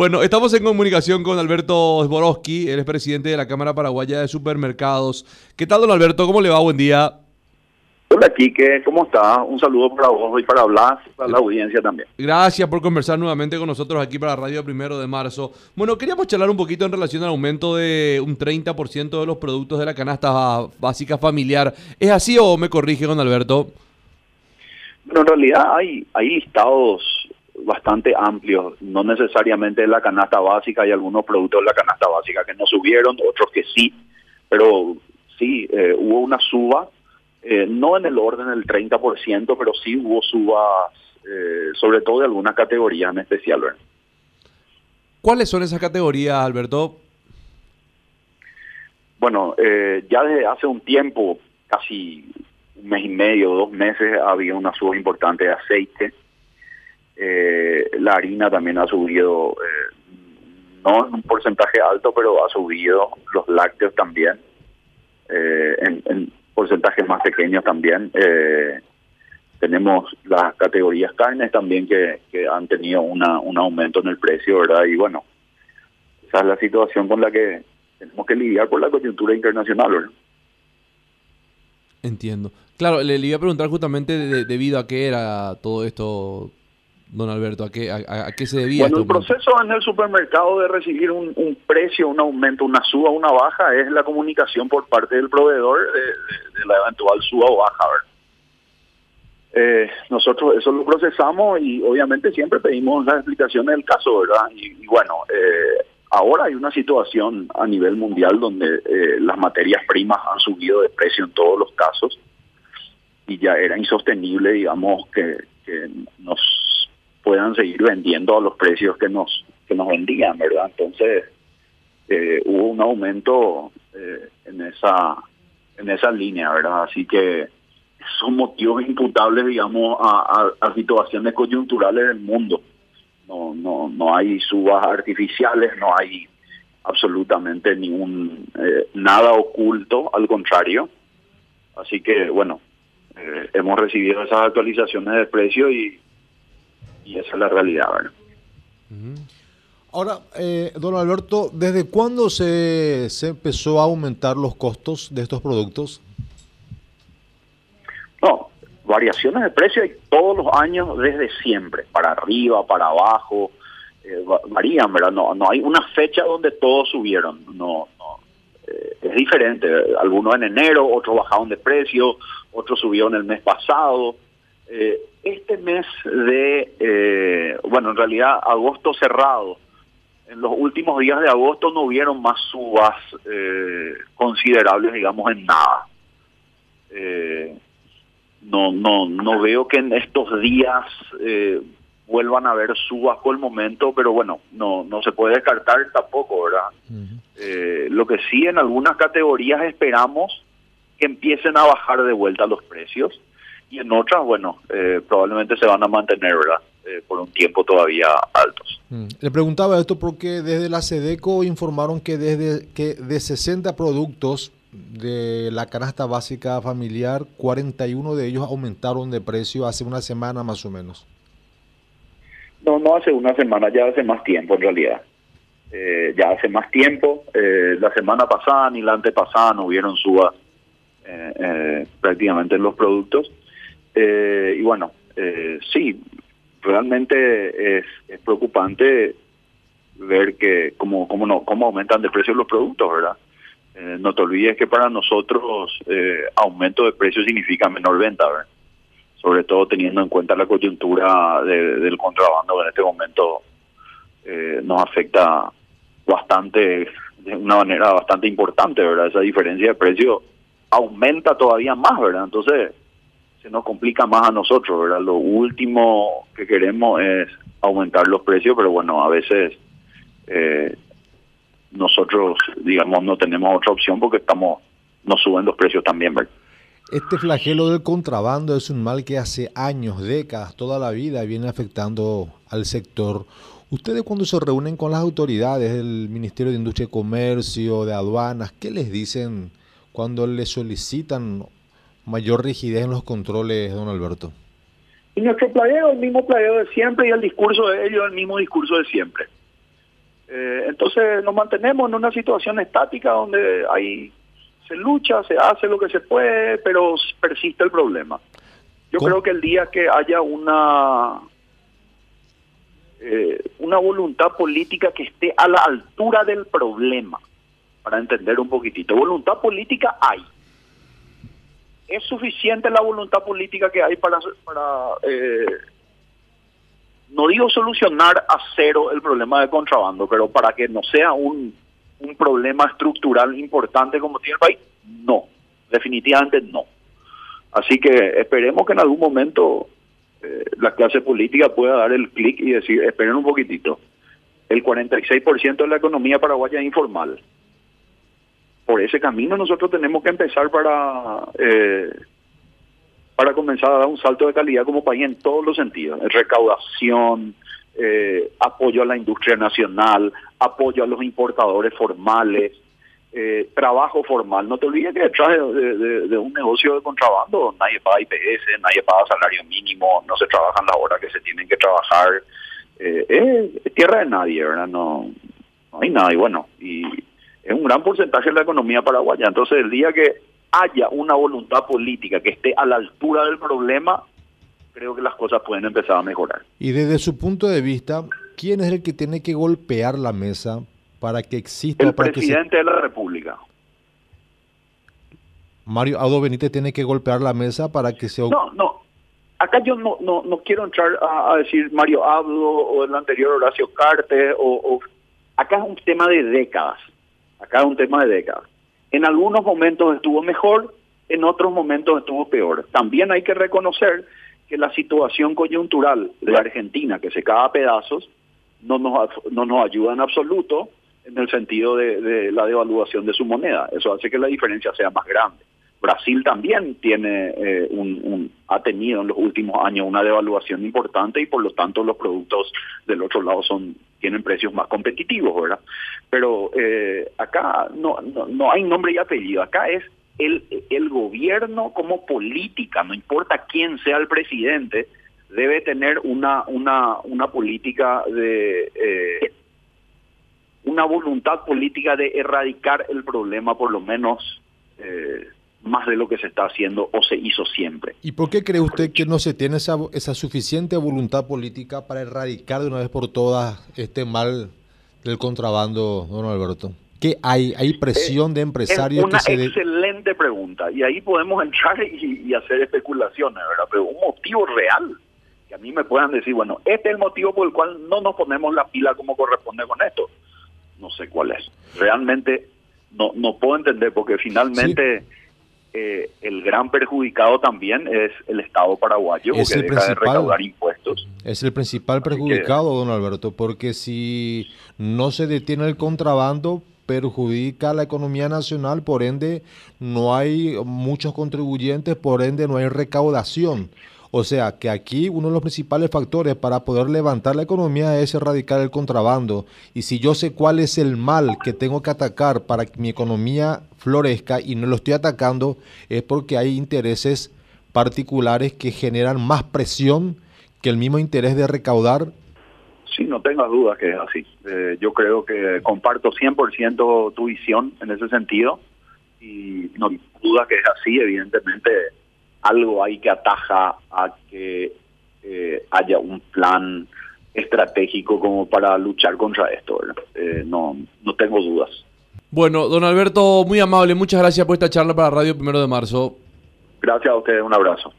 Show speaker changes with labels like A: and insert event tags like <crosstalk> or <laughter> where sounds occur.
A: Bueno, estamos en comunicación con Alberto Zborowski, él es presidente de la Cámara Paraguaya de Supermercados. ¿Qué tal, don Alberto? ¿Cómo le va? Buen día.
B: Hola, Quique, ¿cómo está? Un saludo para vos y para hablar, para la audiencia también.
A: Gracias por conversar nuevamente con nosotros aquí para Radio Primero de Marzo. Bueno, queríamos charlar un poquito en relación al aumento de un 30% de los productos de la canasta básica familiar. ¿Es así o me corrige, don Alberto?
B: Bueno, en realidad hay, hay listados bastante amplios, no necesariamente la canasta básica, hay algunos productos de la canasta básica que no subieron, otros que sí, pero sí, eh, hubo una suba eh, no en el orden del 30%, pero sí hubo subas, eh, sobre todo de algunas categorías en especial.
A: ¿Cuáles son esas categorías, Alberto?
B: Bueno, eh, ya desde hace un tiempo, casi un mes y medio, dos meses, había una suba importante de aceite. La harina también ha subido, no en un porcentaje alto, pero ha subido, los lácteos también. en, porcentajes más pequeños también. Eh, tenemos las categorías carnes también que, han tenido una, un aumento en el precio, ¿verdad? Y bueno, esa es la situación con la que tenemos que lidiar por la coyuntura internacional.
A: Entiendo. Claro, le, iba a preguntar justamente debido a qué era todo esto don Alberto? ¿A qué, a, qué se debía?
B: Bueno, el proceso en el supermercado de recibir un, precio, un aumento, una suba, una baja, es la comunicación por parte del proveedor de, la eventual suba o baja. Eh, nosotros eso lo procesamos y obviamente siempre pedimos las explicaciones del caso, ¿verdad? Y, bueno, eh, ahora hay una situación a nivel mundial donde eh, las materias primas han subido de precio en todos los casos y ya era insostenible, digamos, que, que nos puedan seguir vendiendo a los precios que nos que nos vendían, ¿verdad? Entonces eh, hubo un aumento eh, en esa en esa línea, ¿verdad? Así que son motivos imputables, digamos, a, situaciones coyunturales del mundo. No, no, no hay subas artificiales, no hay absolutamente ningún eh, nada oculto, al contrario. Así que bueno, hemos recibido esas actualizaciones de precio y y esa es la realidad. ¿verdad?
C: Ahora, eh, don Alberto, ¿desde cuándo se, se empezó a aumentar los costos de estos productos?
B: No, variaciones de precio hay todos los años desde siempre, para arriba, para abajo, eh, varían, ¿verdad? No, no hay una fecha donde todos subieron, no, no eh, es diferente, algunos en enero, otros bajaron de precio, otros subieron el mes pasado, eh, este mes de, eh, bueno, en realidad agosto cerrado, en los últimos días de agosto no hubieron más subas eh, considerables, digamos, en nada. no, no, no veo que en estos días vuelvan a haber subas por el momento, pero bueno, no, no se puede descartar tampoco, ¿verdad? lo que sí en algunas categorías esperamos que empiecen a bajar de vuelta los precios y en otras, bueno, eh, probablemente se van a mantener, ¿verdad? Eh, por un tiempo todavía altos.
C: Mm. Le preguntaba esto porque desde la SEDECO informaron que desde que de 60 productos de la canasta básica familiar, 41 de ellos aumentaron de precio hace una semana más o menos.
B: No, no hace una semana, ya hace más tiempo en realidad. Eh, ya hace más tiempo. la semana pasada ni la antepasada no hubieron subas prácticamente en los productos. Eh, y bueno, eh, sí, realmente es, preocupante ver que cómo, cómo, no, cómo aumentan de precio los productos, ¿verdad? Eh, no te olvides que para nosotros eh, aumento de precio significa menor venta, ¿verdad? sobre todo teniendo en cuenta la coyuntura del contrabando que en este momento nos afecta bastante, de una manera bastante importante, ¿verdad? Esa diferencia de precio aumenta todavía más, ¿verdad? Entonces, se nos complica más a nosotros, ¿verdad? Lo último que queremos es aumentar los precios, pero bueno, a veces eh, nosotros, digamos, no tenemos otra opción porque estamos, nos suben los precios también, ¿verdad?
C: Este flagelo del contrabando es un mal que hace años, décadas, toda la vida viene afectando al sector. Ustedes cuando se reúnen con las autoridades del Ministerio de Industria y Comercio, de aduanas, ¿qué les dicen cuando les solicitan mayor rigidez en los controles, don Alberto?
B: Y nuestro playero, el mismo playero de siempre y el discurso de ellos, el mismo discurso de siempre. Eh, entonces nos mantenemos en una situación estática donde hay se lucha, se hace lo que se puede, pero persiste el problema. Yo creo que el día que haya una eh, una voluntad política que esté a la altura del problema, para entender un poquitito, voluntad política hay. Es suficiente la voluntad política que hay para, eh, no digo solucionar a cero el problema de contrabando, pero para que no sea un, un problema estructural importante como tiene el país, no, definitivamente no. Así que esperemos que en algún momento eh, la clase política pueda dar el clic y decir, esperen un poquitito, el 46% de la economía paraguaya es informal. Por ese camino nosotros tenemos que empezar para eh, para comenzar a dar un salto de calidad como país en todos los sentidos, recaudación, eh, apoyo a la industria nacional, apoyo a los importadores formales, eh, trabajo formal. No te olvides que detrás de, un negocio de contrabando nadie paga IPS, nadie paga salario mínimo, no se trabajan las horas que se tienen que trabajar. Eh, es tierra de nadie, ¿verdad? No, no hay nada. Y bueno, y es un gran porcentaje de la economía paraguaya. Entonces, el día que haya una voluntad política que esté a la altura del problema, creo que las cosas pueden empezar a mejorar.
C: Y desde su punto de vista, ¿quién es el que tiene que golpear la mesa para que exista...
B: El presidente de la República.
C: Mario Ado Benítez tiene que golpear la mesa para que se...
B: No, no. Acá yo no, no, no quiero entrar a, decir Mario Abdo o el anterior Horacio Carte o, o... Acá es un tema de décadas. Acá es un tema de décadas. En algunos momentos estuvo mejor, en otros momentos estuvo peor. También hay que reconocer que la situación coyuntural de Argentina, que se cae a pedazos, no nos, no nos ayuda en absoluto en el sentido de, la devaluación de su moneda. Eso hace que la diferencia sea más grande. Brasil también tiene eh, un, ha tenido en los últimos años una devaluación importante y por lo tanto los productos del otro lado son tienen precios más competitivos, ¿verdad? Pero eh, acá no, no, hay nombre y apellido, acá es el, el gobierno como política, no importa quién sea el presidente, debe tener una, una, una política de... Eh, una voluntad política de erradicar el problema por lo menos eh, más de lo que se está haciendo o se hizo siempre.
C: ¿Y por qué cree usted que no se tiene esa, esa suficiente voluntad política para erradicar de una vez por todas este mal del contrabando, don Alberto? ¿Qué hay? ¿Hay presión de empresarios?
B: Es una excelente pregunta y ahí podemos <laughs> entrar y, hacer especulaciones, ¿verdad? Pero un motivo real que a mí me puedan decir, bueno, este es el motivo por el cual no nos ponemos la pila como corresponde con esto. No sé cuál es. Realmente no, no puedo entender porque finalmente... Eh, el gran perjudicado también es el Estado paraguayo, es que deja de recaudar impuestos.
C: Es el principal perjudicado, don Alberto, porque si no se detiene el contrabando, perjudica a la economía nacional, por ende no hay muchos contribuyentes, por ende no hay recaudación. O sea que aquí uno de los principales factores para poder levantar la economía es erradicar el contrabando. Y si yo sé cuál es el mal que tengo que atacar para que mi economía florezca y no lo estoy atacando, es porque hay intereses particulares que generan más presión que el mismo interés de recaudar.
B: Sí, no tengas dudas que es así. Eh, yo creo que comparto 100% tu visión en ese sentido y no duda que es así, evidentemente algo hay que ataja a que eh, haya un plan estratégico como para luchar contra esto. Eh, no, no tengo dudas.
A: Bueno, don Alberto, muy amable, muchas gracias por esta charla para Radio Primero de Marzo.
B: Gracias a ustedes, un abrazo.